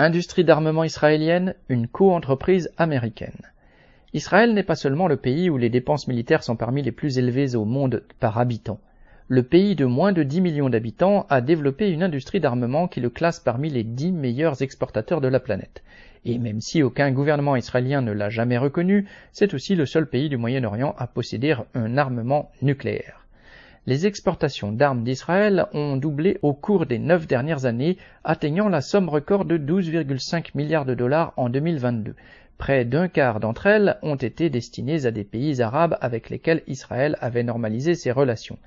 Industrie d'armement israélienne, une co-entreprise américaine. Israël n'est pas seulement le pays où les dépenses militaires sont parmi les plus élevées au monde par habitant. Le pays de moins de 10 millions d'habitants a développé une industrie d'armement qui le classe parmi les 10 meilleurs exportateurs de la planète. Et même si aucun gouvernement israélien ne l'a jamais reconnu, c'est aussi le seul pays du Moyen-Orient à posséder un armement nucléaire les exportations d'armes d'Israël ont doublé au cours des neuf dernières années, atteignant la somme record de 12,5 milliards de dollars en 2022. Près d'un quart d'entre elles ont été destinées à des pays arabes avec lesquels Israël avait normalisé ses relations.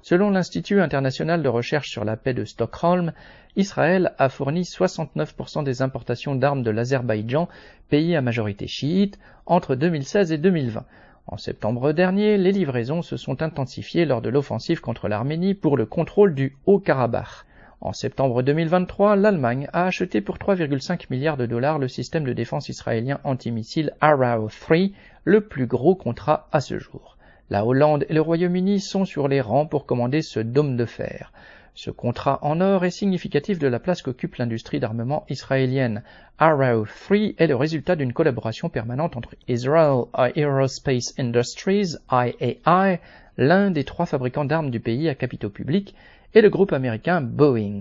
Selon l'Institut international de recherche sur la paix de Stockholm, Israël a fourni 69% des importations d'armes de l'Azerbaïdjan, pays à majorité chiite, entre 2016 et 2020. En septembre dernier, les livraisons se sont intensifiées lors de l'offensive contre l'Arménie pour le contrôle du Haut-Karabakh. En septembre 2023, l'Allemagne a acheté pour 3,5 milliards de dollars le système de défense israélien antimissile Arrow 3, le plus gros contrat à ce jour. La Hollande et le Royaume-Uni sont sur les rangs pour commander ce dôme de fer. Ce contrat en or est significatif de la place qu'occupe l'industrie d'armement israélienne. Arrow 3 est le résultat d'une collaboration permanente entre Israel Aerospace Industries, IAI, l'un des trois fabricants d'armes du pays à capitaux publics, et le groupe américain Boeing.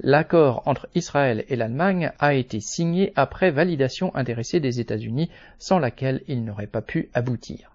L'accord entre Israël et l'Allemagne a été signé après validation intéressée des États-Unis, sans laquelle il n'aurait pas pu aboutir.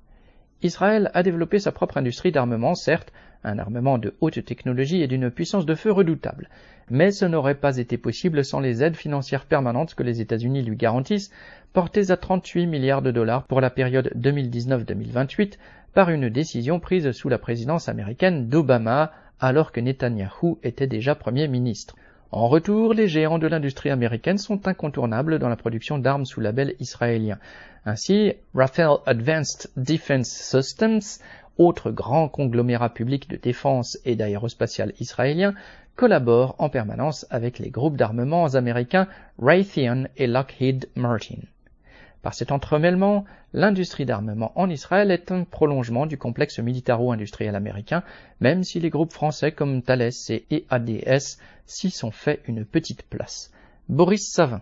Israël a développé sa propre industrie d'armement, certes, un armement de haute technologie et d'une puissance de feu redoutable. Mais ce n'aurait pas été possible sans les aides financières permanentes que les États-Unis lui garantissent, portées à 38 milliards de dollars pour la période 2019-2028 par une décision prise sous la présidence américaine d'Obama alors que Netanyahou était déjà Premier ministre. En retour, les géants de l'industrie américaine sont incontournables dans la production d'armes sous label israélien. Ainsi, Rafael Advanced Defense Systems, autre grand conglomérat public de défense et d'aérospatial israélien, collabore en permanence avec les groupes d'armements américains Raytheon et Lockheed Martin. Par cet entremêlement, l'industrie d'armement en Israël est un prolongement du complexe militaro-industriel américain, même si les groupes français comme Thales et EADS s'y sont fait une petite place. Boris Savin